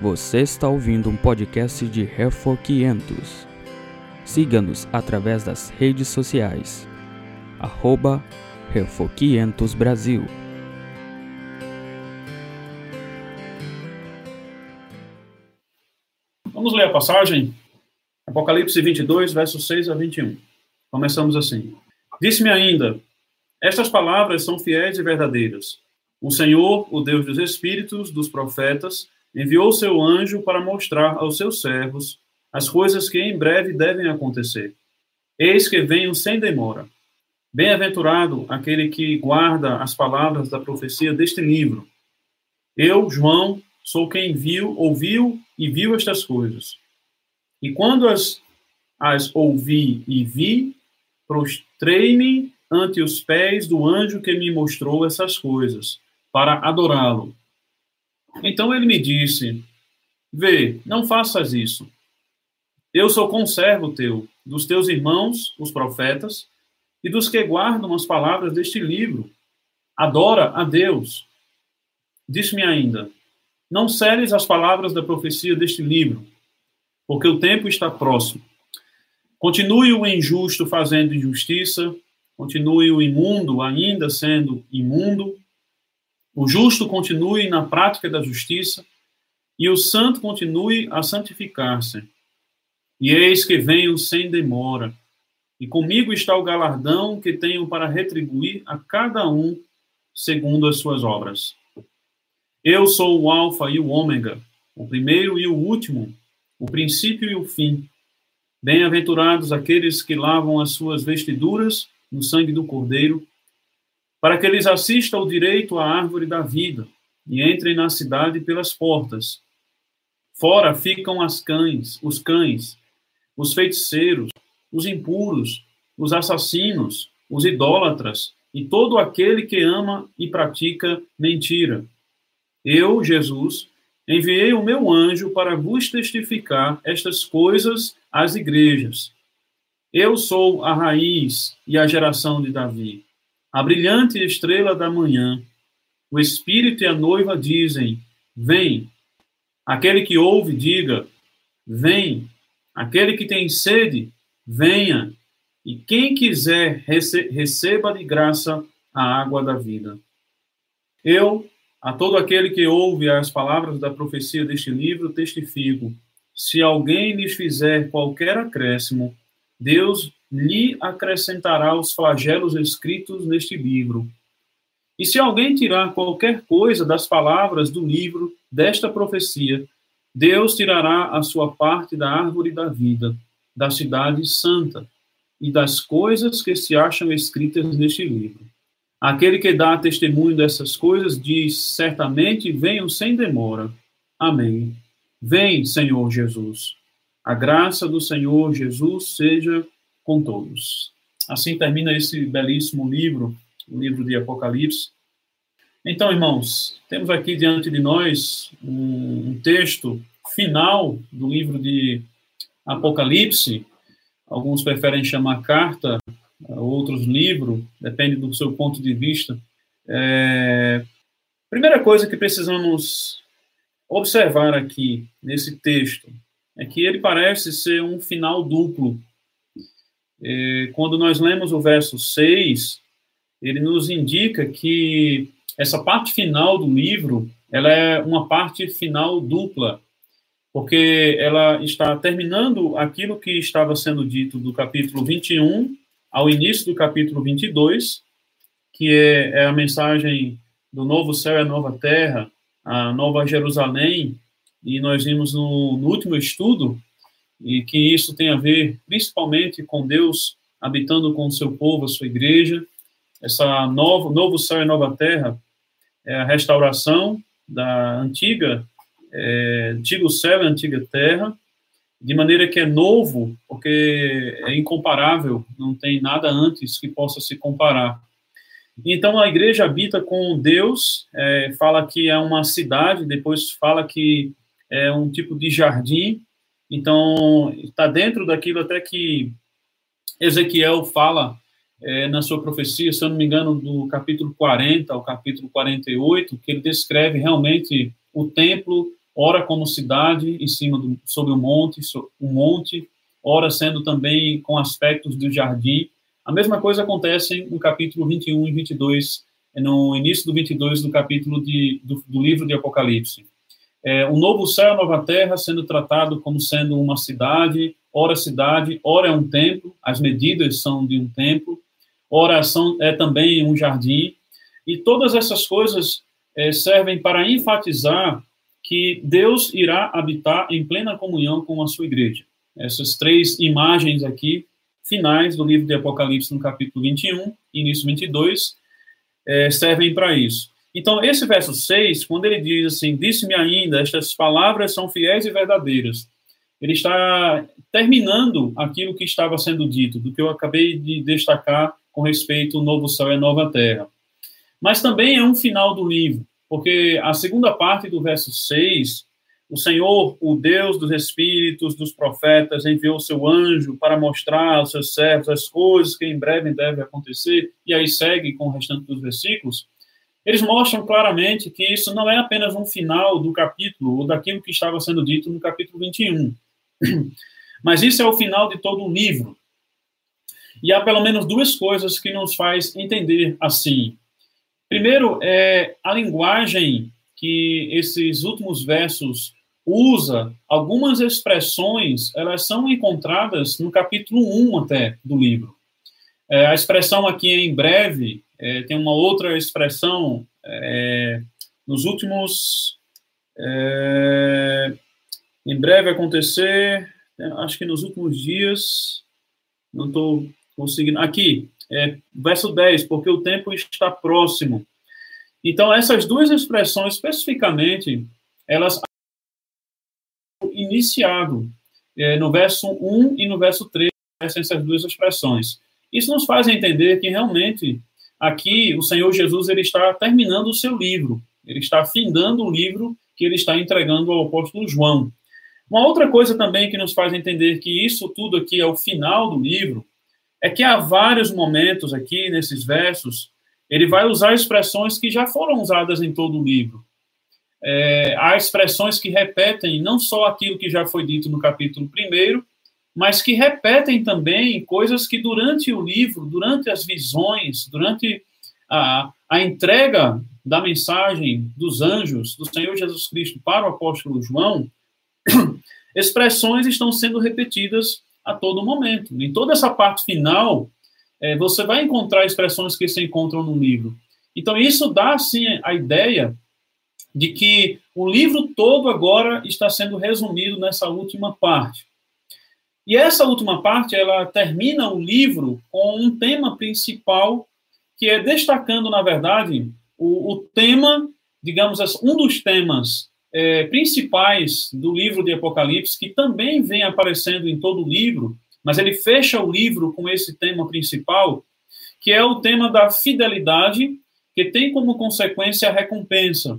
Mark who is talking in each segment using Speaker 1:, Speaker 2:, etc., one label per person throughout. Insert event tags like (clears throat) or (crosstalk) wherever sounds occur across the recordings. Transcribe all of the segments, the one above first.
Speaker 1: Você está ouvindo um podcast de Refor 500. Siga-nos através das redes sociais. Arroba Refor 500 Brasil.
Speaker 2: Vamos ler a passagem? Apocalipse 22, versos 6 a 21. Começamos assim. Disse-me ainda: Estas palavras são fiéis e verdadeiras. O Senhor, o Deus dos Espíritos, dos profetas, enviou seu anjo para mostrar aos seus servos as coisas que em breve devem acontecer. Eis que venho sem demora. Bem-aventurado aquele que guarda as palavras da profecia deste livro. Eu, João, sou quem viu, ouviu e viu estas coisas. E quando as, as ouvi e vi, prostrei-me ante os pés do anjo que me mostrou essas coisas, para adorá-lo. Então ele me disse: Vê, não faças isso. Eu sou conservo teu, dos teus irmãos, os profetas, e dos que guardam as palavras deste livro. Adora a Deus. Disse-me ainda: Não seles as palavras da profecia deste livro, porque o tempo está próximo. Continue o injusto fazendo injustiça, continue o imundo ainda sendo imundo, o justo continue na prática da justiça e o santo continue a santificar-se. E eis que venho sem demora, e comigo está o galardão que tenho para retribuir a cada um segundo as suas obras. Eu sou o Alfa e o Ômega, o primeiro e o último, o princípio e o fim. Bem-aventurados aqueles que lavam as suas vestiduras no sangue do Cordeiro, para que eles assistam ao direito à árvore da vida e entrem na cidade pelas portas. Fora ficam as cães, os cães, os feiticeiros, os impuros, os assassinos, os idólatras e todo aquele que ama e pratica mentira. Eu, Jesus, enviei o meu anjo para vos testificar estas coisas às igrejas. Eu sou a raiz e a geração de Davi a brilhante estrela da manhã. O Espírito e a noiva dizem: Vem. Aquele que ouve, diga: Vem. Aquele que tem sede, venha. E quem quiser, receba de graça a água da vida. Eu, a todo aquele que ouve as palavras da profecia deste livro, testifico: se alguém lhes fizer qualquer acréscimo, Deus lhe acrescentará os flagelos escritos neste livro. E se alguém tirar qualquer coisa das palavras do livro desta profecia, Deus tirará a sua parte da árvore da vida, da cidade santa e das coisas que se acham escritas neste livro. Aquele que dá testemunho dessas coisas diz: certamente venham sem demora. Amém. Vem, Senhor Jesus. A graça do Senhor Jesus seja com todos. Assim termina esse belíssimo livro, o livro de Apocalipse. Então, irmãos, temos aqui diante de nós um, um texto final do livro de Apocalipse. Alguns preferem chamar carta, outros livro, depende do seu ponto de vista. É... Primeira coisa que precisamos observar aqui nesse texto é que ele parece ser um final duplo quando nós lemos o verso 6, ele nos indica que essa parte final do livro, ela é uma parte final dupla, porque ela está terminando aquilo que estava sendo dito do capítulo 21 ao início do capítulo 22, que é, é a mensagem do novo céu e a nova terra, a nova Jerusalém, e nós vimos no, no último estudo e que isso tem a ver principalmente com Deus habitando com o seu povo, a sua igreja. Essa novo, novo céu e nova terra é a restauração da antiga, é, antigo céu e antiga terra, de maneira que é novo, porque é incomparável, não tem nada antes que possa se comparar. Então a igreja habita com Deus, é, fala que é uma cidade, depois fala que é um tipo de jardim, então, está dentro daquilo até que Ezequiel fala é, na sua profecia, se eu não me engano, do capítulo 40 ao capítulo 48, que ele descreve realmente o templo ora como cidade em cima do, sobre o monte, o monte, ora sendo também com aspectos do jardim. A mesma coisa acontece no capítulo 21 e 22, no início do 22 do capítulo de, do, do livro de Apocalipse. É, o novo céu a nova terra sendo tratado como sendo uma cidade, ora cidade, ora é um templo, as medidas são de um templo, ora são, é também um jardim, e todas essas coisas é, servem para enfatizar que Deus irá habitar em plena comunhão com a sua igreja. Essas três imagens aqui, finais do livro de Apocalipse, no capítulo 21, início 22, é, servem para isso. Então, esse verso 6, quando ele diz assim: Disse-me ainda, estas palavras são fiéis e verdadeiras. Ele está terminando aquilo que estava sendo dito, do que eu acabei de destacar com respeito ao novo céu e a nova terra. Mas também é um final do livro, porque a segunda parte do verso 6, o Senhor, o Deus dos espíritos, dos profetas, enviou seu anjo para mostrar aos seus servos as coisas que em breve devem acontecer, e aí segue com o restante dos versículos. Eles mostram claramente que isso não é apenas um final do capítulo, ou daquilo que estava sendo dito no capítulo 21, (clears throat) mas isso é o final de todo o livro. E há pelo menos duas coisas que nos faz entender assim. Primeiro, é a linguagem que esses últimos versos usa, algumas expressões, elas são encontradas no capítulo 1 até do livro. É, a expressão aqui em breve, é, tem uma outra expressão é, nos últimos. É, em breve acontecer, acho que nos últimos dias, não estou conseguindo. Aqui, é, verso 10, porque o tempo está próximo. Então, essas duas expressões, especificamente, elas iniciado é, no verso 1 e no verso 3, essas duas expressões. Isso nos faz entender que realmente aqui o Senhor Jesus ele está terminando o seu livro, ele está findando o livro que ele está entregando ao apóstolo João. Uma outra coisa também que nos faz entender que isso tudo aqui é o final do livro é que há vários momentos aqui nesses versos, ele vai usar expressões que já foram usadas em todo o livro. É, há expressões que repetem não só aquilo que já foi dito no capítulo 1, mas que repetem também coisas que durante o livro, durante as visões, durante a, a entrega da mensagem dos anjos do Senhor Jesus Cristo para o apóstolo João, (clears throat) expressões estão sendo repetidas a todo momento. Em toda essa parte final, é, você vai encontrar expressões que se encontram no livro. Então, isso dá, sim, a ideia de que o livro todo agora está sendo resumido nessa última parte. E essa última parte, ela termina o livro com um tema principal, que é destacando, na verdade, o, o tema, digamos assim, um dos temas é, principais do livro de Apocalipse, que também vem aparecendo em todo o livro, mas ele fecha o livro com esse tema principal, que é o tema da fidelidade, que tem como consequência a recompensa.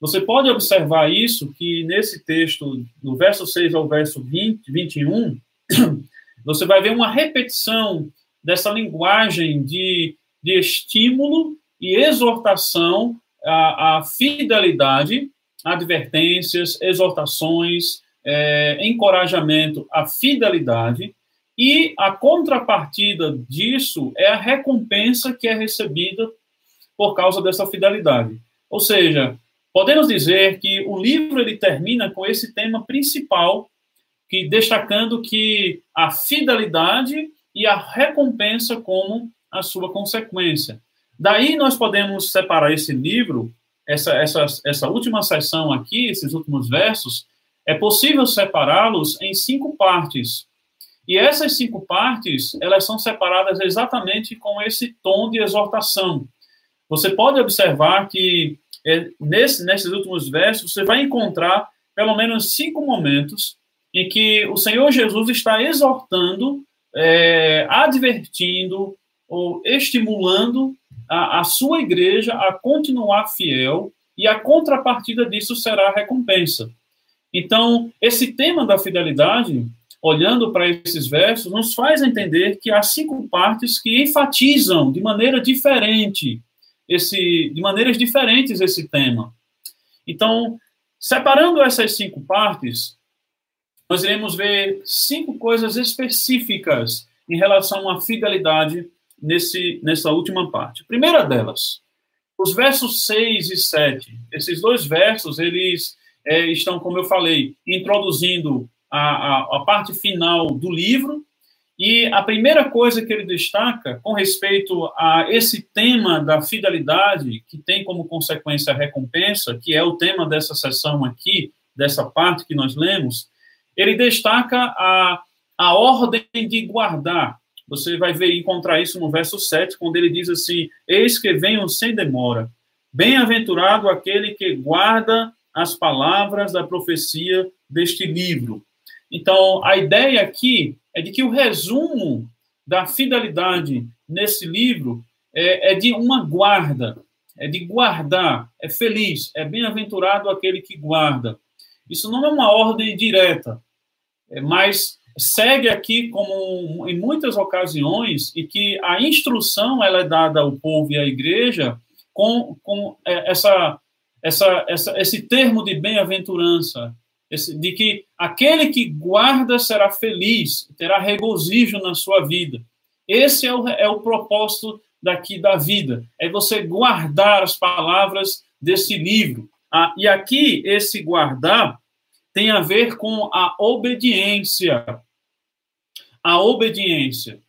Speaker 2: Você pode observar isso, que nesse texto, do verso 6 ao verso 20, 21, (coughs) você vai ver uma repetição dessa linguagem de, de estímulo e exortação à, à fidelidade advertências, exortações, é, encorajamento à fidelidade, e a contrapartida disso é a recompensa que é recebida por causa dessa fidelidade. Ou seja, podemos dizer que o livro ele termina com esse tema principal, que destacando que a fidelidade e a recompensa como a sua consequência. Daí nós podemos separar esse livro essa, essa, essa última seção aqui, esses últimos versos, é possível separá-los em cinco partes. E essas cinco partes, elas são separadas exatamente com esse tom de exortação. Você pode observar que é, nesse, nesses últimos versos, você vai encontrar pelo menos cinco momentos em que o Senhor Jesus está exortando, é, advertindo ou estimulando a, a sua igreja a continuar fiel e a contrapartida disso será a recompensa. Então, esse tema da fidelidade, olhando para esses versos, nos faz entender que há cinco partes que enfatizam de maneira diferente esse, de maneiras diferentes esse tema. Então, Separando essas cinco partes, nós iremos ver cinco coisas específicas em relação à fidelidade nesse, nessa última parte. primeira delas, os versos 6 e 7. Esses dois versos, eles é, estão, como eu falei, introduzindo a, a, a parte final do livro, e a primeira coisa que ele destaca com respeito a esse tema da fidelidade, que tem como consequência a recompensa, que é o tema dessa sessão aqui, dessa parte que nós lemos, ele destaca a, a ordem de guardar. Você vai ver encontrar isso no verso 7, quando ele diz assim: Eis que venham sem demora. Bem-aventurado aquele que guarda as palavras da profecia deste livro. Então, a ideia aqui é de que o resumo da fidelidade nesse livro é, é de uma guarda, é de guardar, é feliz, é bem-aventurado aquele que guarda. Isso não é uma ordem direta, é, mas segue aqui como em muitas ocasiões e que a instrução ela é dada ao povo e à igreja com, com é, essa, essa, essa, esse termo de bem-aventurança, de que aquele que guarda será feliz, terá regozijo na sua vida. Esse é o, é o propósito daqui da vida, é você guardar as palavras desse livro. Ah, e aqui, esse guardar tem a ver com a obediência. A obediência.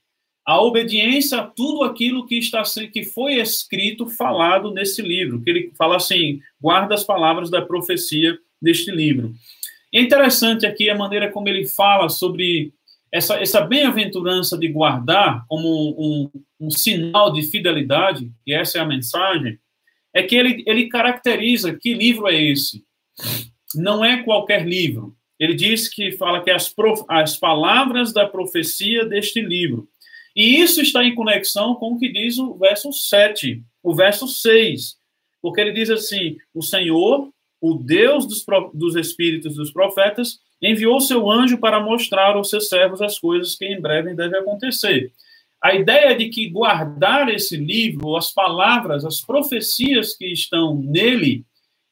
Speaker 2: A obediência a tudo aquilo que está que foi escrito, falado nesse livro. Que ele fala assim: guarda as palavras da profecia deste livro. É interessante aqui a maneira como ele fala sobre essa, essa bem-aventurança de guardar como um, um, um, sinal de fidelidade, e essa é a mensagem, é que ele, ele caracteriza que livro é esse não é qualquer livro. Ele diz que fala que as, prof, as palavras da profecia deste livro. E isso está em conexão com o que diz o verso 7, o verso 6. Porque ele diz assim: O Senhor, o Deus dos, dos espíritos dos profetas, enviou seu anjo para mostrar aos seus servos as coisas que em breve devem acontecer. A ideia de que guardar esse livro, as palavras, as profecias que estão nele,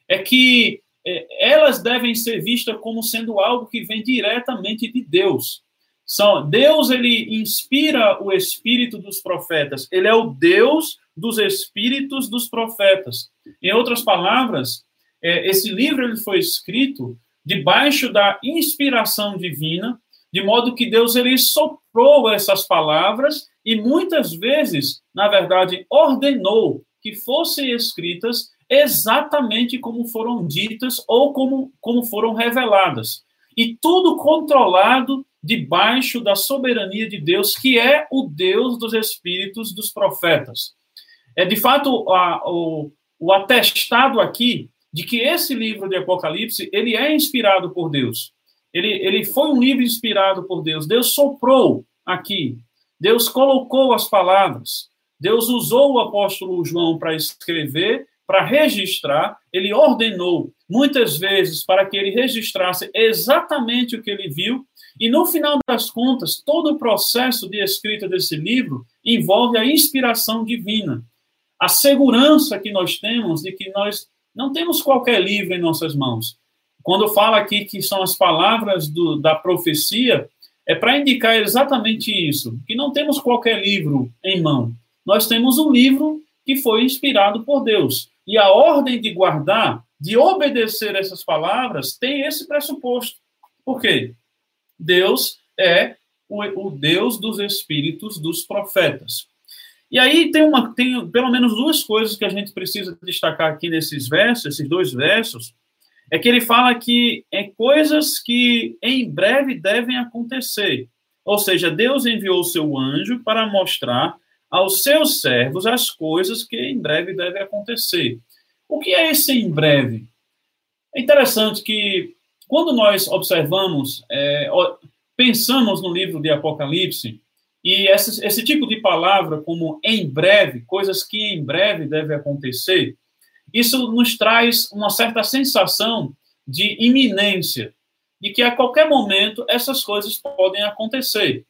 Speaker 2: é que é, elas devem ser vistas como sendo algo que vem diretamente de Deus. São, Deus ele inspira o espírito dos profetas. Ele é o Deus dos espíritos dos profetas. Em outras palavras, é, esse livro ele foi escrito debaixo da inspiração divina, de modo que Deus ele soprou essas palavras e muitas vezes, na verdade, ordenou que fossem escritas exatamente como foram ditas ou como, como foram reveladas. E tudo controlado debaixo da soberania de Deus, que é o Deus dos espíritos dos profetas. É de fato a, o, o atestado aqui de que esse livro de Apocalipse ele é inspirado por Deus. Ele, ele foi um livro inspirado por Deus. Deus soprou aqui. Deus colocou as palavras. Deus usou o apóstolo João para escrever para registrar, ele ordenou muitas vezes para que ele registrasse exatamente o que ele viu, e no final das contas, todo o processo de escrita desse livro envolve a inspiração divina. A segurança que nós temos de que nós não temos qualquer livro em nossas mãos. Quando fala aqui que são as palavras do, da profecia, é para indicar exatamente isso, que não temos qualquer livro em mão. Nós temos um livro que foi inspirado por Deus. E a ordem de guardar, de obedecer essas palavras, tem esse pressuposto. Por quê? Deus é o, o Deus dos espíritos dos profetas. E aí tem, uma, tem pelo menos duas coisas que a gente precisa destacar aqui nesses versos, esses dois versos, é que ele fala que é coisas que em breve devem acontecer. Ou seja, Deus enviou o seu anjo para mostrar aos seus servos as coisas que em breve devem acontecer. O que é esse em breve? É interessante que, quando nós observamos, é, pensamos no livro de Apocalipse, e esse, esse tipo de palavra, como em breve, coisas que em breve devem acontecer, isso nos traz uma certa sensação de iminência, de que a qualquer momento essas coisas podem acontecer.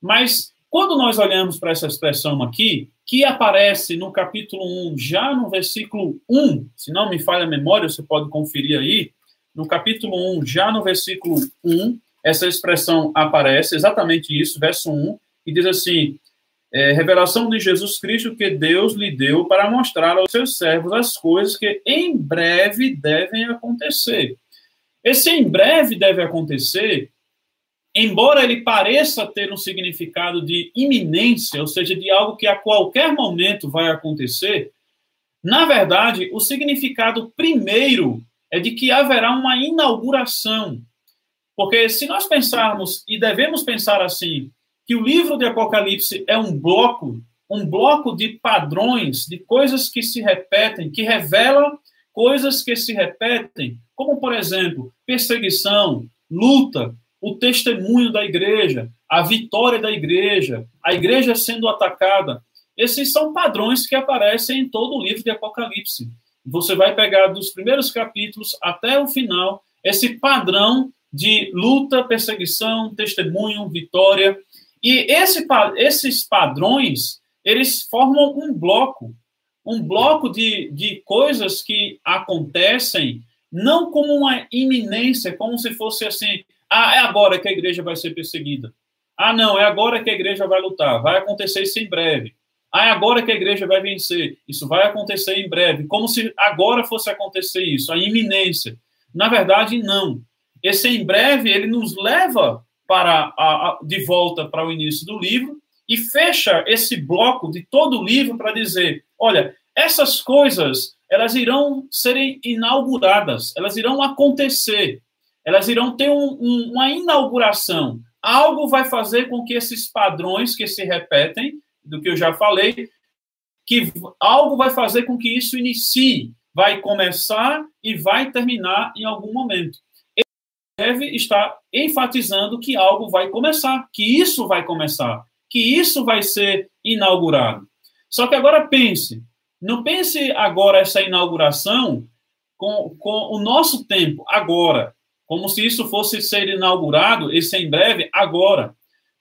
Speaker 2: Mas quando nós olhamos para essa expressão aqui, que aparece no capítulo 1, já no versículo 1, se não me falha a memória, você pode conferir aí, no capítulo 1, já no versículo 1, essa expressão aparece, exatamente isso, verso 1, e diz assim: é, revelação de Jesus Cristo que Deus lhe deu para mostrar aos seus servos as coisas que em breve devem acontecer. Esse em breve deve acontecer, embora ele pareça ter um significado de iminência, ou seja, de algo que a qualquer momento vai acontecer, na verdade, o significado primeiro é de que haverá uma inauguração. Porque se nós pensarmos, e devemos pensar assim, que o livro de Apocalipse é um bloco, um bloco de padrões, de coisas que se repetem, que revela coisas que se repetem, como, por exemplo, perseguição, luta, o testemunho da igreja, a vitória da igreja, a igreja sendo atacada. Esses são padrões que aparecem em todo o livro de Apocalipse. Você vai pegar dos primeiros capítulos até o final esse padrão de luta, perseguição, testemunho, vitória. E esse, esses padrões, eles formam um bloco, um bloco de, de coisas que acontecem não como uma iminência, como se fosse assim, ah, é agora que a igreja vai ser perseguida. Ah, não, é agora que a igreja vai lutar, vai acontecer isso em breve. Ah, é agora que a igreja vai vencer. Isso vai acontecer em breve. Como se agora fosse acontecer isso, a iminência. Na verdade, não. Esse em breve, ele nos leva para a, a, de volta para o início do livro e fecha esse bloco de todo o livro para dizer, olha, essas coisas, elas irão serem inauguradas, elas irão acontecer, elas irão ter um, um, uma inauguração. Algo vai fazer com que esses padrões que se repetem, do que eu já falei, que algo vai fazer com que isso inicie, vai começar e vai terminar em algum momento. Ele deve estar enfatizando que algo vai começar, que isso vai começar, que isso vai ser inaugurado. Só que agora pense, não pense agora essa inauguração com, com o nosso tempo, agora, como se isso fosse ser inaugurado, esse em breve, agora.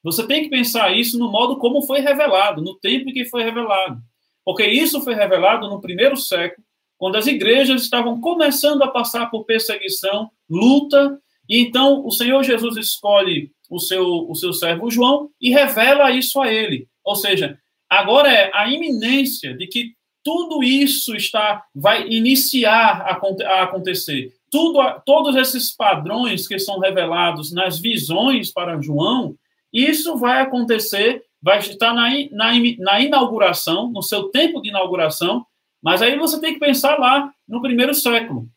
Speaker 2: Você tem que pensar isso no modo como foi revelado, no tempo em que foi revelado. Porque isso foi revelado no primeiro século, quando as igrejas estavam começando a passar por perseguição, luta, e então o Senhor Jesus escolhe o seu, o seu servo João e revela isso a ele. Ou seja, agora é a iminência de que tudo isso está vai iniciar a, a acontecer. Tudo, todos esses padrões que são revelados nas visões para João isso vai acontecer, vai estar na, na, na inauguração, no seu tempo de inauguração, mas aí você tem que pensar lá no primeiro século.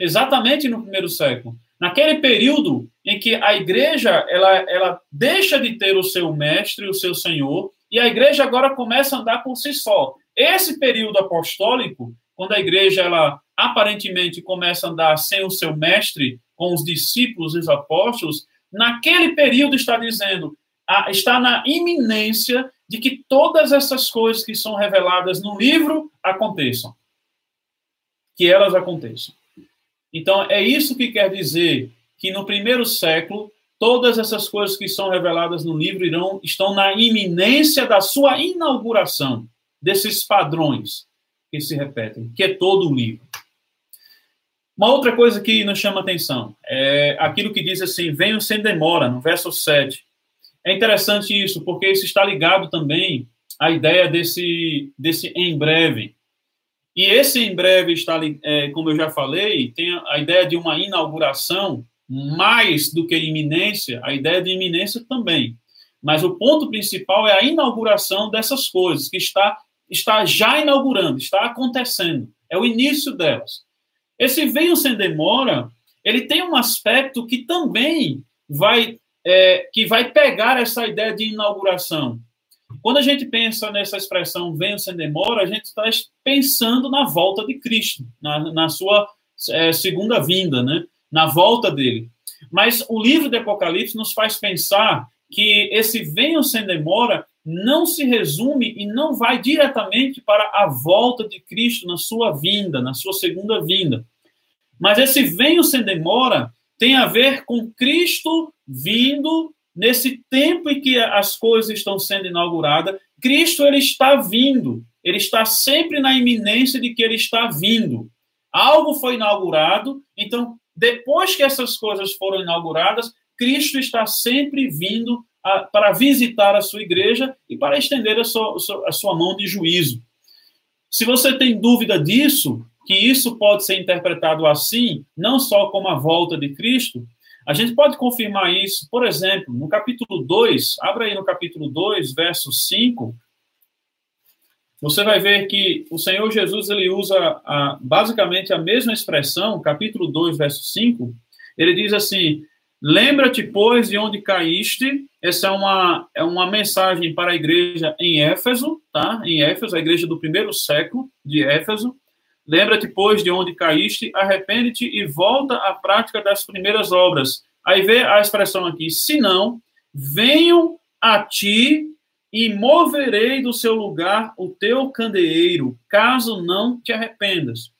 Speaker 2: Exatamente no primeiro século. Naquele período em que a igreja ela, ela deixa de ter o seu mestre, o seu senhor, e a igreja agora começa a andar por si só. Esse período apostólico, quando a igreja ela aparentemente começa a andar sem o seu mestre, com os discípulos e os apóstolos, naquele período está dizendo, está na iminência de que todas essas coisas que são reveladas no livro aconteçam. Que elas aconteçam. Então, é isso que quer dizer que no primeiro século, todas essas coisas que são reveladas no livro irão, estão na iminência da sua inauguração, desses padrões que se repetem, que é todo o livro. Uma outra coisa que nos chama atenção é aquilo que diz assim: venham sem demora, no verso 7. É interessante isso, porque isso está ligado também à ideia desse, desse em breve. E esse em breve está, é, como eu já falei, tem a ideia de uma inauguração mais do que iminência, a ideia de iminência também. Mas o ponto principal é a inauguração dessas coisas, que está, está já inaugurando, está acontecendo. É o início delas. Esse venho sem demora, ele tem um aspecto que também vai, é, que vai pegar essa ideia de inauguração. Quando a gente pensa nessa expressão venho sem demora, a gente está pensando na volta de Cristo, na, na sua é, segunda vinda, né? na volta dele. Mas o livro de Apocalipse nos faz pensar que esse venho sem demora não se resume e não vai diretamente para a volta de Cristo na sua vinda, na sua segunda vinda. Mas esse venho sem demora tem a ver com Cristo vindo nesse tempo em que as coisas estão sendo inauguradas. Cristo ele está vindo, ele está sempre na iminência de que ele está vindo. Algo foi inaugurado, então, depois que essas coisas foram inauguradas, Cristo está sempre vindo a, para visitar a sua igreja e para estender a sua, a sua mão de juízo. Se você tem dúvida disso, que isso pode ser interpretado assim, não só como a volta de Cristo, a gente pode confirmar isso, por exemplo, no capítulo 2, abra aí no capítulo 2, verso 5, você vai ver que o Senhor Jesus ele usa a, basicamente a mesma expressão, capítulo 2, verso 5, ele diz assim: Lembra-te, pois, de onde caíste. Essa é uma, é uma mensagem para a igreja em Éfeso, tá? Em Éfeso, a igreja do primeiro século de Éfeso. Lembra-te, pois, de onde caíste, arrepende-te e volta à prática das primeiras obras. Aí vê a expressão aqui: se não, venham a ti e moverei do seu lugar o teu candeeiro, caso não te arrependas.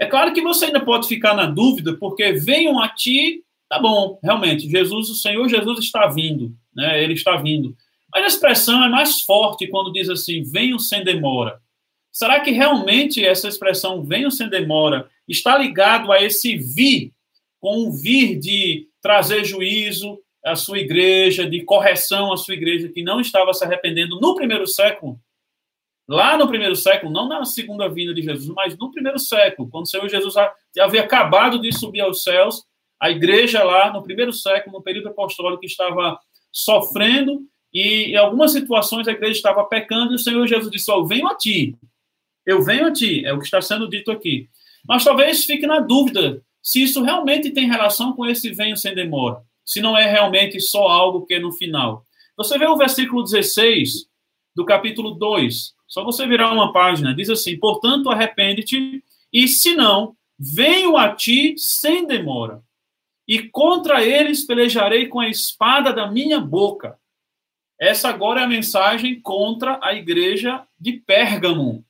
Speaker 2: É claro que você ainda pode ficar na dúvida, porque venham a ti, tá bom, realmente, Jesus, o Senhor Jesus está vindo, né? Ele está vindo. Mas a expressão é mais forte quando diz assim, venham sem demora. Será que realmente essa expressão venham sem demora está ligado a esse vir, com o vir de trazer juízo à sua igreja, de correção à sua igreja que não estava se arrependendo no primeiro século? Lá no primeiro século, não na segunda vinda de Jesus, mas no primeiro século, quando o Senhor Jesus havia acabado de subir aos céus, a igreja lá no primeiro século, no período apostólico, estava sofrendo e em algumas situações a igreja estava pecando e o Senhor Jesus disse: Eu venho a ti, eu venho a ti, é o que está sendo dito aqui. Mas talvez fique na dúvida se isso realmente tem relação com esse venho sem demora, se não é realmente só algo que é no final. Você vê o versículo 16 do capítulo 2, só você virar uma página, diz assim: Portanto, arrepende-te, e se não, venho a ti sem demora, e contra eles pelejarei com a espada da minha boca. Essa agora é a mensagem contra a igreja de Pérgamo.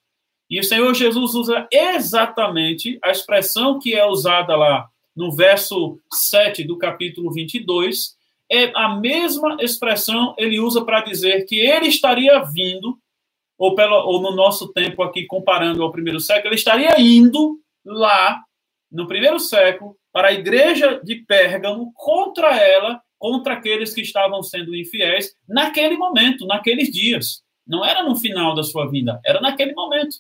Speaker 2: E o Senhor Jesus usa exatamente a expressão que é usada lá no verso 7 do capítulo 22, é a mesma expressão ele usa para dizer que ele estaria vindo, ou, ou no nosso tempo aqui, comparando ao primeiro século, ele estaria indo lá, no primeiro século, para a igreja de Pérgamo, contra ela, contra aqueles que estavam sendo infiéis, naquele momento, naqueles dias. Não era no final da sua vida, era naquele momento.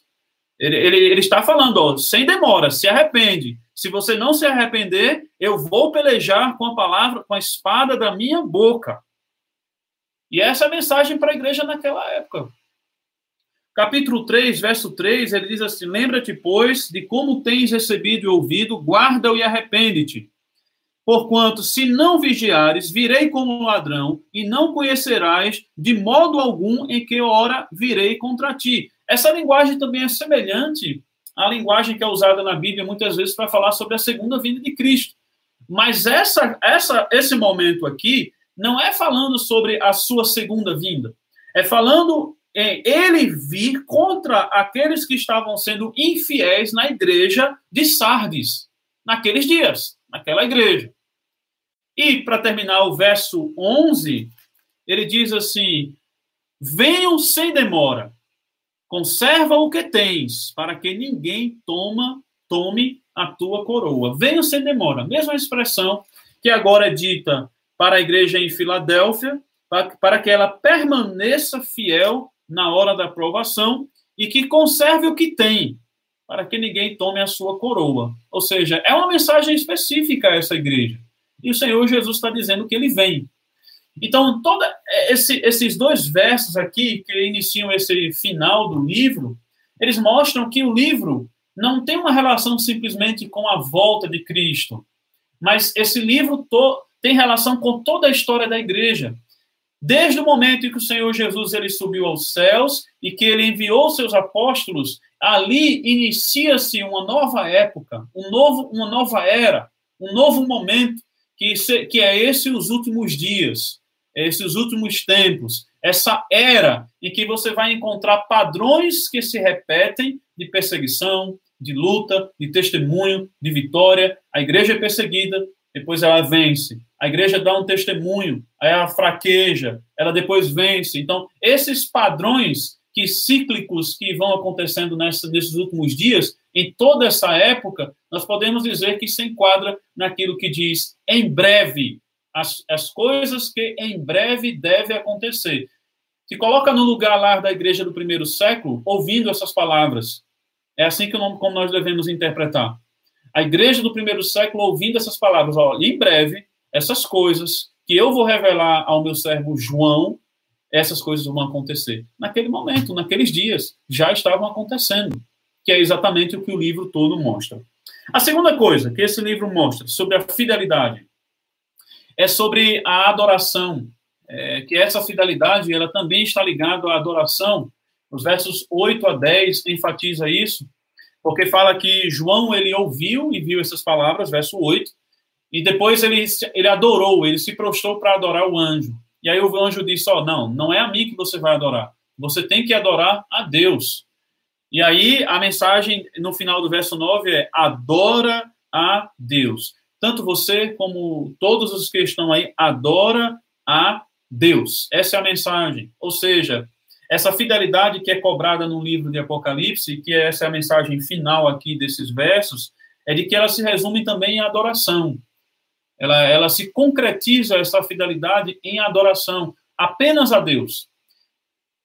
Speaker 2: Ele, ele, ele está falando, ó, sem demora, se arrepende. Se você não se arrepender, eu vou pelejar com a palavra, com a espada da minha boca. E essa é a mensagem para a igreja naquela época. Capítulo 3, verso 3, ele diz assim: Lembra-te, pois, de como tens recebido e ouvido, guarda-o e arrepende-te. Porquanto, se não vigiares, virei como ladrão, e não conhecerás de modo algum em que hora virei contra ti. Essa linguagem também é semelhante à linguagem que é usada na Bíblia muitas vezes para falar sobre a segunda vinda de Cristo. Mas essa, essa, esse momento aqui não é falando sobre a sua segunda vinda. É falando em ele vir contra aqueles que estavam sendo infiéis na igreja de Sardes, naqueles dias, naquela igreja. E, para terminar o verso 11, ele diz assim: Venham sem demora, Conserva o que tens, para que ninguém toma, tome a tua coroa. Venha sem demora. Mesma expressão que agora é dita para a igreja em Filadélfia, para que ela permaneça fiel na hora da aprovação e que conserve o que tem, para que ninguém tome a sua coroa. Ou seja, é uma mensagem específica a essa igreja. E o Senhor Jesus está dizendo que ele vem. Então, toda esse, esses dois versos aqui, que iniciam esse final do livro, eles mostram que o livro não tem uma relação simplesmente com a volta de Cristo, mas esse livro tem relação com toda a história da igreja. Desde o momento em que o Senhor Jesus ele subiu aos céus e que ele enviou seus apóstolos, ali inicia-se uma nova época, um novo, uma nova era, um novo momento, que, que é esse os últimos dias esses últimos tempos, essa era em que você vai encontrar padrões que se repetem de perseguição, de luta, de testemunho, de vitória. A igreja é perseguida, depois ela vence. A igreja dá um testemunho, aí ela fraqueja, ela depois vence. Então, esses padrões que cíclicos que vão acontecendo nessa, nesses últimos dias em toda essa época, nós podemos dizer que se enquadra naquilo que diz em breve, as, as coisas que em breve devem acontecer. Se coloca no lugar lá da igreja do primeiro século, ouvindo essas palavras. É assim que como nós devemos interpretar. A igreja do primeiro século ouvindo essas palavras, olha, em breve, essas coisas que eu vou revelar ao meu servo João, essas coisas vão acontecer. Naquele momento, naqueles dias, já estavam acontecendo, que é exatamente o que o livro todo mostra. A segunda coisa que esse livro mostra sobre a fidelidade é sobre a adoração, é, que essa fidelidade ela também está ligada à adoração. Os versos 8 a 10 enfatiza isso, porque fala que João ele ouviu e viu essas palavras, verso 8, e depois ele, ele adorou, ele se prostrou para adorar o anjo. E aí o anjo disse: Ó, oh, não, não é a mim que você vai adorar. Você tem que adorar a Deus. E aí a mensagem no final do verso 9 é: adora a Deus. Tanto você como todos os que estão aí, adora a Deus. Essa é a mensagem. Ou seja, essa fidelidade que é cobrada no livro de Apocalipse, que essa é a mensagem final aqui desses versos, é de que ela se resume também em adoração. Ela, ela se concretiza essa fidelidade em adoração apenas a Deus.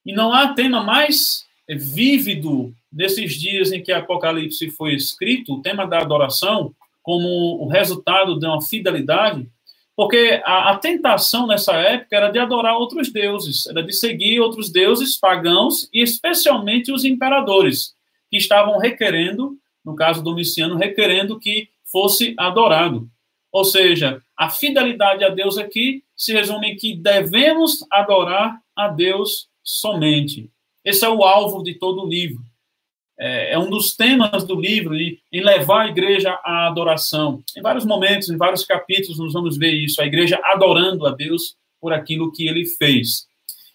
Speaker 2: E não há tema mais vívido desses dias em que Apocalipse foi escrito, o tema da adoração, como o resultado de uma fidelidade, porque a, a, tentação nessa época era de adorar outros deuses, era de seguir outros deuses pagãos e especialmente os imperadores, que estavam requerendo, no caso Domiciano, requerendo que fosse adorado. Ou seja, a fidelidade a Deus aqui se resume em que devemos adorar a Deus somente. Esse é o alvo de todo o livro. É, é um dos temas do livro em levar a igreja à adoração. Em vários momentos, em vários capítulos, nós vamos ver isso, a igreja adorando a Deus por aquilo que ele fez.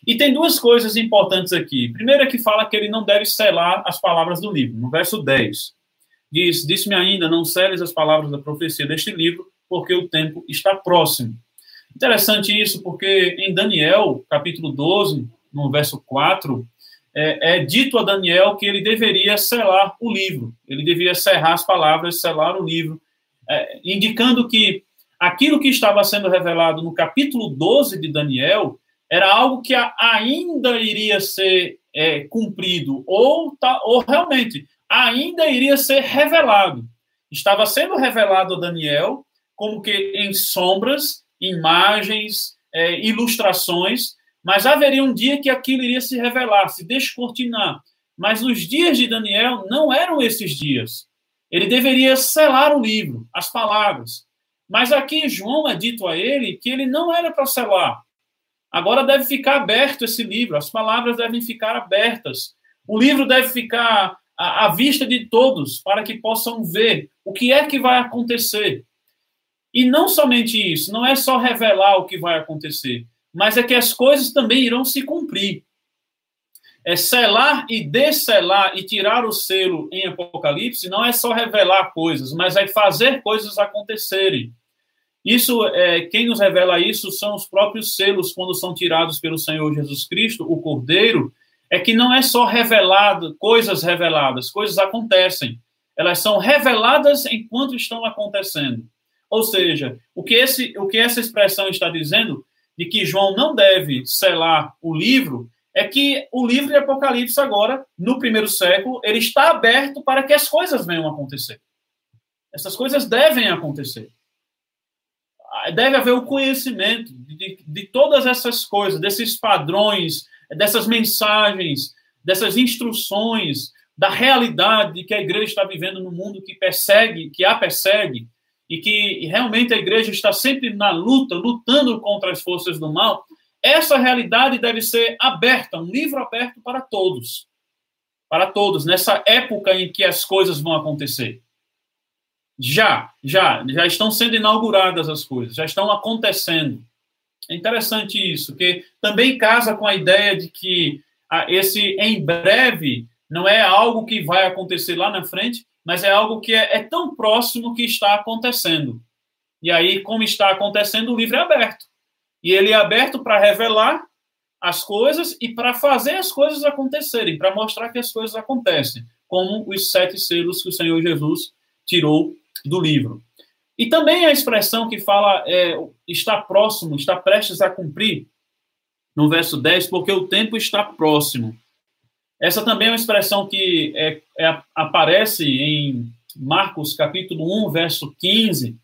Speaker 2: E tem duas coisas importantes aqui. Primeiro é que fala que ele não deve selar as palavras do livro. No verso 10, diz: Disse-me ainda, não seles as palavras da profecia deste livro, porque o tempo está próximo. Interessante isso, porque em Daniel, capítulo 12, no verso 4, é, é, dito a Daniel que ele deveria selar o livro, ele deveria cerrar as palavras, selar o livro, é, indicando que aquilo que estava sendo revelado no capítulo 12 de Daniel era algo que ainda iria ser é, cumprido, ou, tá, ou realmente ainda iria ser revelado. Estava sendo revelado a Daniel como que em sombras, imagens, é, ilustrações, mas haveria um dia que aquilo iria se revelar, se descortinar. Mas os dias de Daniel não eram esses dias. Ele deveria selar o livro, as palavras. Mas aqui João é dito a ele que ele não era para selar. Agora deve ficar aberto esse livro, as palavras devem ficar abertas. O livro deve ficar à, vista de todos, para que possam ver o que é que vai acontecer. E não somente isso, não é só revelar o que vai acontecer, mas é que as coisas também irão se cumprir. É selar e descelar e tirar o selo em Apocalipse não é só revelar coisas, mas é fazer coisas acontecerem. Isso, é, quem nos revela isso são os próprios selos quando são tirados pelo Senhor Jesus Cristo, o Cordeiro, é que não é só revelado, coisas reveladas, coisas acontecem. Elas são reveladas enquanto estão acontecendo. Ou seja, o que, esse, o que essa expressão está dizendo de que João não deve selar o livro é que o livro de Apocalipse agora, no primeiro século, ele está aberto para que as coisas venham a acontecer. Essas coisas devem acontecer. Deve haver o conhecimento de, de todas essas coisas, desses padrões, dessas mensagens, dessas instruções, da realidade que a igreja está vivendo no mundo que persegue, que a persegue, e que realmente a igreja está sempre na luta, lutando contra as forças do mal, essa realidade deve ser aberta, um livro aberto para todos. Para todos, nessa época em que as coisas vão acontecer. Já, já, já estão sendo inauguradas as coisas, já estão acontecendo. É interessante isso, que também casa com a ideia de que ah, esse em breve não é algo que vai acontecer lá na frente, mas é algo que é, é tão próximo que está acontecendo. E aí, como está acontecendo, o livro é aberto. E ele é aberto para revelar as coisas e para fazer as coisas acontecerem, para mostrar que as coisas acontecem. como os sete selos que o Senhor Jesus tirou do livro. E também a expressão que fala é, está próximo, está prestes a cumprir, no verso 10, porque o tempo está próximo. Essa também é uma expressão que é, é, aparece em Marcos capítulo 1, verso 15.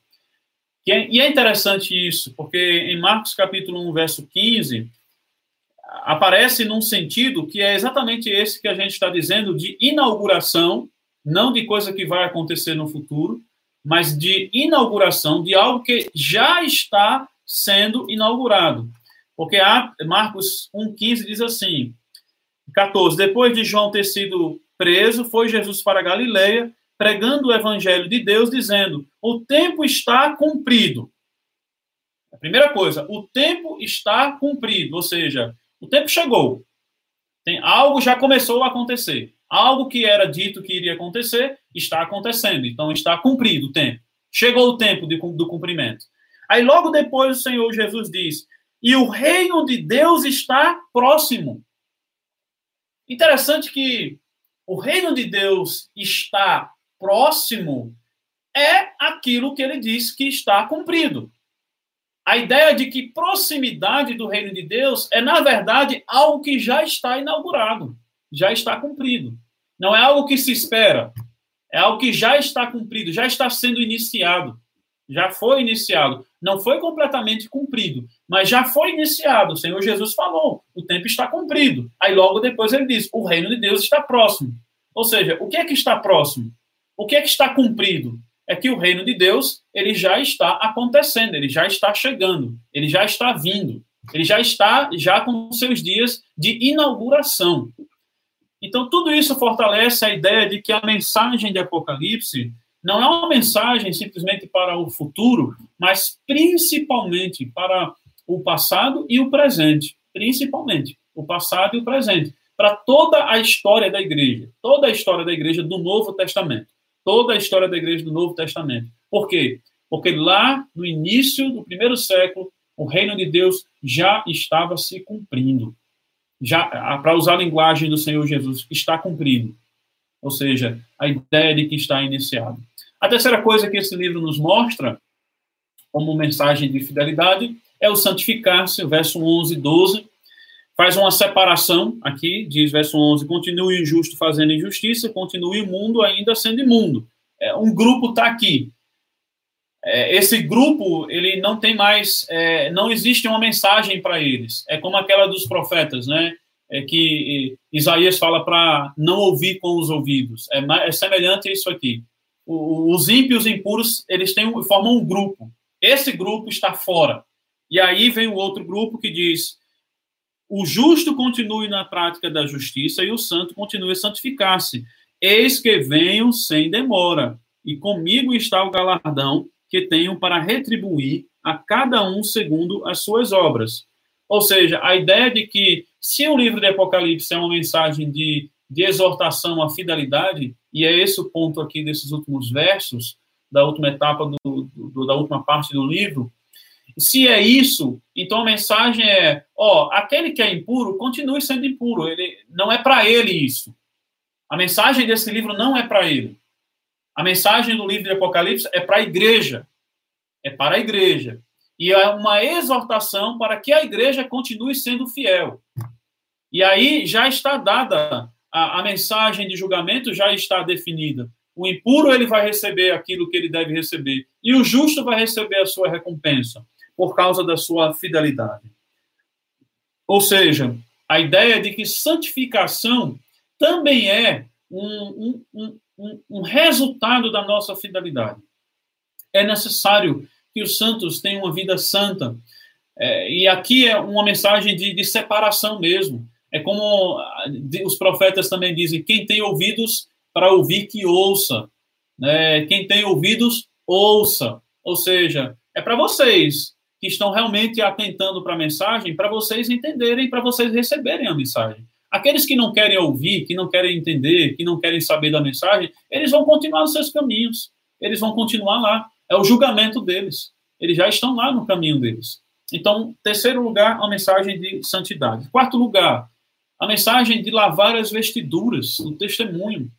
Speaker 2: É, e é interessante isso, porque em Marcos capítulo 1, verso 15, aparece num sentido que é exatamente esse que a gente está dizendo de inauguração, não de coisa que vai acontecer no futuro, mas de inauguração de algo que já está sendo inaugurado. Porque Marcos 1,15 diz assim: 14. Depois de João ter sido preso, foi Jesus para Galileia, pregando o evangelho de Deus, dizendo: O tempo está cumprido. A primeira coisa, o tempo está cumprido, ou seja, o tempo chegou. Tem algo já começou a acontecer. Algo que era dito que iria acontecer está acontecendo. Então está cumprido o tempo. Chegou o tempo de, do cumprimento. Aí logo depois o Senhor Jesus diz: "E o reino de Deus está próximo". Interessante que o reino de Deus está próximo é aquilo que ele diz que está cumprido. A ideia de que proximidade do reino de Deus é, na verdade, algo que já está inaugurado, já está cumprido. Não é algo que se espera, é algo que já está cumprido, já está sendo iniciado, já foi iniciado. Não foi completamente cumprido, mas já foi iniciado. O Senhor Jesus falou: o tempo está cumprido. Aí logo depois ele diz: o reino de Deus está próximo. Ou seja, o que é que está próximo? O que é que está cumprido? É que o reino de Deus ele já está acontecendo, ele já está chegando, ele já está vindo, ele já está já com seus dias de inauguração. Então tudo isso fortalece a ideia de que a mensagem de Apocalipse não é uma mensagem simplesmente para o futuro, mas principalmente para o passado e o presente, principalmente o passado e o presente, para toda a história da igreja, toda a história da igreja do Novo Testamento, toda a história da igreja do Novo Testamento. Por quê? Porque lá no início do primeiro século, o reino de Deus já estava se cumprindo. Já para usar a linguagem do Senhor Jesus, está cumprido. Ou seja, a ideia de que está iniciado. A terceira coisa que esse livro nos mostra, como mensagem de fidelidade, é o santificar-se, verso 11 e 12. Faz uma separação aqui, diz verso 11: continue o injusto fazendo injustiça, continue o mundo ainda sendo imundo. É, um grupo está aqui. É, esse grupo, ele não tem mais, é, não existe uma mensagem para eles. É como aquela dos profetas, né? É que Isaías fala para não ouvir com os ouvidos. É, é semelhante a isso aqui os ímpios impuros, eles têm, formam um grupo. Esse grupo está fora. E aí vem o outro grupo que diz: o justo continue na prática da justiça e o santo continue a santificar-se. Eis que venho sem demora, e comigo está o galardão que tenho para retribuir a cada um segundo as suas obras. Ou seja, a ideia de que se o livro de Apocalipse é uma mensagem de, de exortação à fidelidade, e é esse o ponto aqui desses últimos versos, da última etapa, do, do, da última parte do livro. Se é isso, então a mensagem é: ó, aquele que é impuro, continue sendo impuro. Ele, não é para ele isso. A mensagem desse livro não é para ele. A mensagem do livro de Apocalipse é para a igreja. É para a igreja. E é uma exortação para que a igreja continue sendo fiel. E aí já está dada a, a mensagem de julgamento já está definida. O impuro ele vai receber aquilo que ele deve receber e o justo vai receber a sua recompensa por causa da sua fidelidade. Ou seja, a ideia de que santificação também é um, um, um, um resultado da nossa fidelidade. É necessário que os santos tenham uma vida santa. É, e aqui é uma mensagem de, de separação mesmo. É como os profetas também dizem: quem tem ouvidos para ouvir, que ouça. Né? Quem tem ouvidos, ouça. Ou seja, é para vocês que estão realmente atentando para a mensagem, para vocês entenderem, para vocês receberem a mensagem. Aqueles que não querem ouvir, que não querem entender, que não querem saber da mensagem, eles vão continuar nos seus caminhos. Eles vão continuar lá. É o julgamento deles. Eles já estão lá no caminho deles. Então, terceiro lugar, a mensagem de santidade. Quarto lugar, a mensagem de lavar as vestiduras, o testemunho.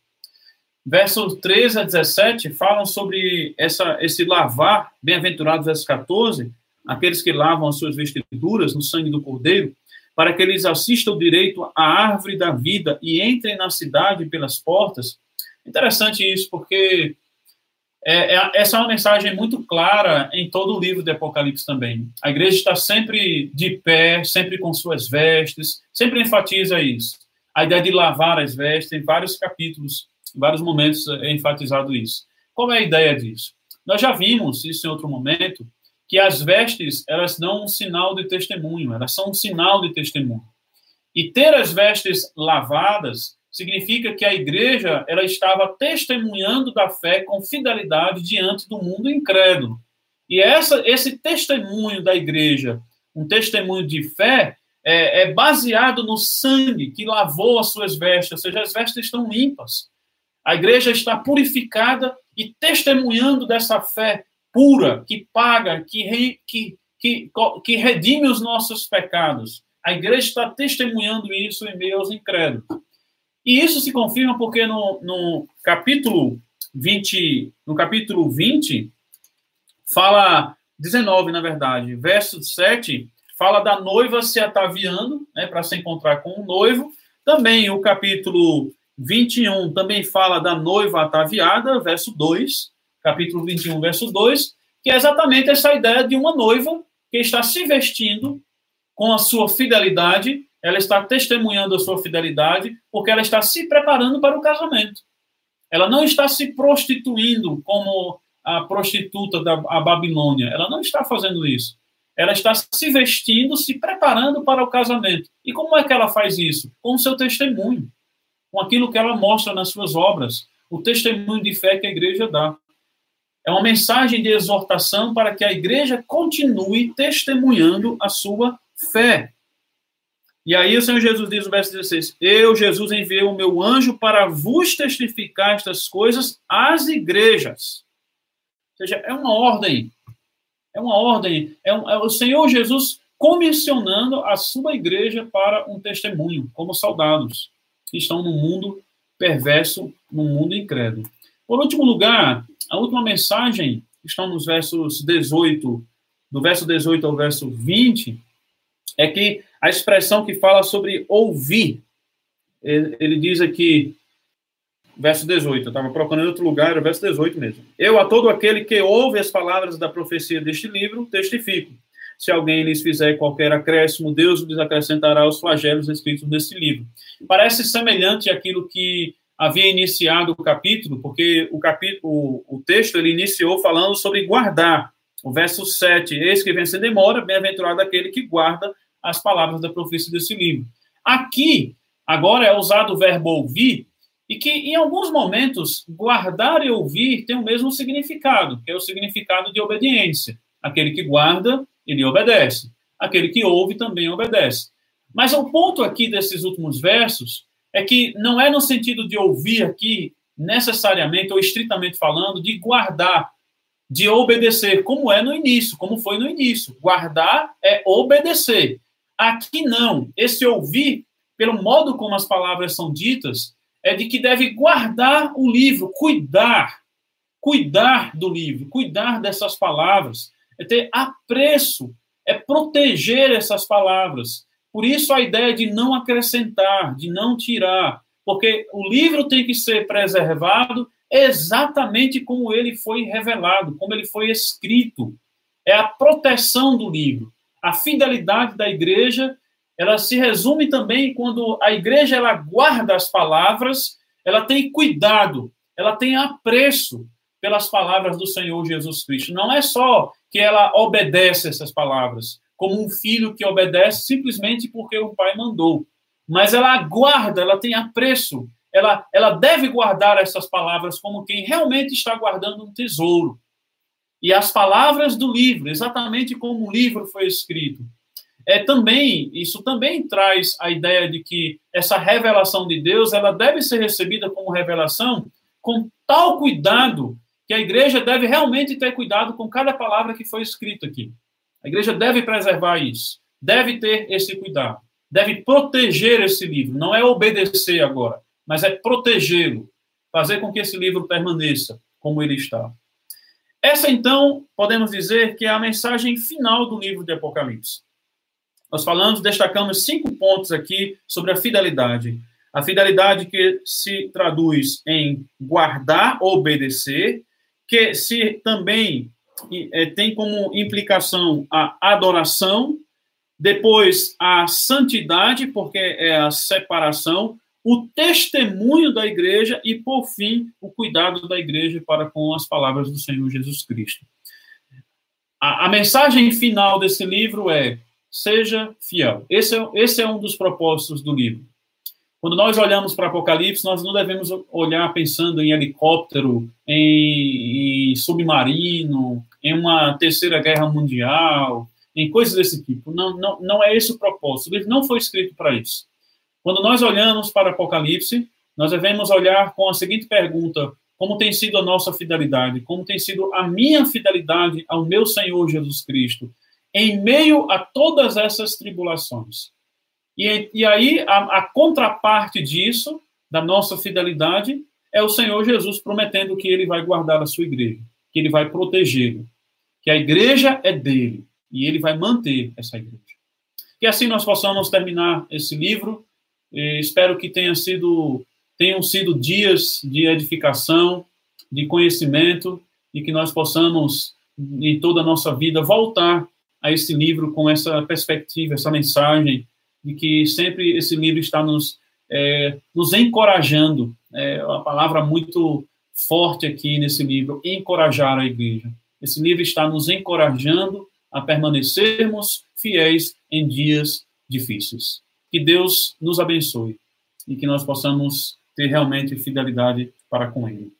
Speaker 2: versos 13 a 17 falam sobre essa, esse lavar, bem-aventurado, verso 14, aqueles que lavam as suas vestiduras no sangue do Cordeiro, para que eles assistam direito à árvore da vida e entrem na cidade pelas portas. Interessante isso, porque é, é, essa é uma mensagem muito clara em todo o livro de Apocalipse também. A igreja está sempre de pé, sempre com suas vestes, sempre enfatiza isso. A ideia de lavar as vestes, em vários capítulos, em vários momentos é enfatizado isso. Qual é a ideia disso? Nós já vimos isso em outro momento, que as vestes, elas dão um sinal de testemunho, elas são um sinal de testemunho. E ter as vestes lavadas significa que a igreja ela estava testemunhando da fé com fidelidade diante do mundo incrédulo. E essa, esse testemunho da igreja, um testemunho de fé, é, é, baseado no sangue que lavou as suas vestes, ou seja, as vestes estão limpas. A igreja está purificada e testemunhando dessa fé pura, que paga, que, re, que, que, que redime os nossos pecados. A igreja está testemunhando isso em meio aos incrédulos. E isso se confirma porque no, no capítulo 20, no capítulo 20, fala 19, na verdade, verso 7, fala da noiva se ataviando, né, para se encontrar com o noivo. Também o capítulo 21 também fala da noiva ataviada, verso 2, capítulo 21, verso 2, que é exatamente essa ideia de uma noiva que está se vestindo com a sua fidelidade ela está testemunhando a sua fidelidade porque ela está se preparando para o casamento. Ela não está se prostituindo como a prostituta da a Babilônia. Ela não está fazendo isso. Ela está se vestindo, se preparando para o casamento. E como é que ela faz isso? Com o seu testemunho, com aquilo que ela mostra nas suas obras, o testemunho de fé que a igreja dá. É uma mensagem de exortação para que a igreja continue testemunhando a sua fé. E aí o Senhor Jesus diz no verso 16: Eu, Jesus, enviei o meu anjo para vos testificar estas coisas às igrejas. Ou seja, é uma ordem. É uma ordem. É, um, é o Senhor Jesus comissionando a sua igreja para um testemunho, como soldados que estão no mundo perverso, no mundo incrédulo. Por último lugar, a última mensagem, estão nos versos 18, do verso 18 ao verso 20, é que a expressão que fala sobre ouvir, ele, diz aqui, verso 18, eu estava procurando outro lugar, era o verso 18 mesmo. Eu, a todo aquele que ouve as palavras da profecia deste livro, testifico. Se alguém lhes fizer qualquer acréscimo, Deus lhes acrescentará os flagelos escritos nesse livro. Parece semelhante àquilo que havia iniciado o capítulo, porque o capítulo, o, texto ele iniciou falando sobre guardar. O verso 7, eis que vem sem demora, bem-aventurado aquele que guarda as palavras da profecia desse livro. Aqui, agora é usado o verbo ouvir, e que em alguns momentos, guardar e ouvir tem o mesmo significado, que é o significado de obediência. Aquele que guarda, ele obedece. Aquele que ouve também obedece. Mas o ponto aqui desses últimos versos é que não é no sentido de ouvir aqui, necessariamente ou estritamente falando, de guardar, de obedecer, como é no início, como foi no início. Guardar é obedecer. Aqui não. Esse ouvir, pelo modo como as palavras são ditas, é de que deve guardar o livro, cuidar, cuidar do livro, cuidar dessas palavras, é ter apreço, é proteger essas palavras. Por isso a ideia de não acrescentar, de não tirar, porque o livro tem que ser preservado exatamente como ele foi revelado, como ele foi escrito. É a proteção do livro a fidelidade da igreja, ela se resume também quando a igreja ela guarda as palavras, ela tem cuidado, ela tem apreço pelas palavras do Senhor Jesus Cristo. Não é só que ela obedece essas palavras, como um filho que obedece simplesmente porque o pai mandou, mas ela guarda, ela tem apreço, ela, ela deve guardar essas palavras como quem realmente está guardando um tesouro e as palavras do livro, exatamente como o livro foi escrito. É também, isso também traz a ideia de que essa revelação de Deus, ela deve ser recebida como revelação com tal cuidado que a igreja deve realmente ter cuidado com cada palavra que foi escrita aqui. A igreja deve preservar isso, deve ter esse cuidado, deve proteger esse livro, não é obedecer agora, mas é protegê-lo, fazer com que esse livro permaneça como ele está. Essa, então, podemos dizer que é a mensagem final do livro de Apocalipse. Nós falamos, destacamos cinco pontos aqui sobre a fidelidade. A fidelidade que se traduz em guardar, obedecer, que se também é, tem como implicação a adoração, depois a santidade, porque é a separação, o testemunho da igreja e, por fim, o cuidado da igreja para com as palavras do Senhor Jesus Cristo. A, a mensagem final desse livro é: seja fiel. Esse é, esse é um dos propósitos do livro. Quando nós olhamos para Apocalipse, nós não devemos olhar pensando em helicóptero, em, em submarino, em uma terceira guerra mundial, em coisas desse tipo. Não, não, não é esse o propósito. O livro não foi escrito para isso. Quando nós olhamos para Apocalipse, nós devemos olhar com a seguinte pergunta: como tem sido a nossa fidelidade? Como tem sido a minha fidelidade ao meu Senhor Jesus Cristo? Em meio a todas essas tribulações. E, e aí, a, a contraparte disso, da nossa fidelidade, é o Senhor Jesus prometendo que ele vai guardar a sua igreja, que ele vai protegê-lo, que a igreja é dele e ele vai manter essa igreja. Que assim nós possamos terminar esse livro. espero que tenha sido, tenham sido dias de edificação, de conhecimento e que nós possamos, em toda a nossa vida, voltar a esse livro com essa perspectiva, essa mensagem de que sempre esse livro está nos, é, nos encorajando, é uma palavra muito forte aqui nesse livro, encorajar a igreja. Esse livro está nos encorajando a permanecermos fiéis em dias difíceis. Que Deus nos abençoe e que nós possamos ter realmente fidelidade para com Ele.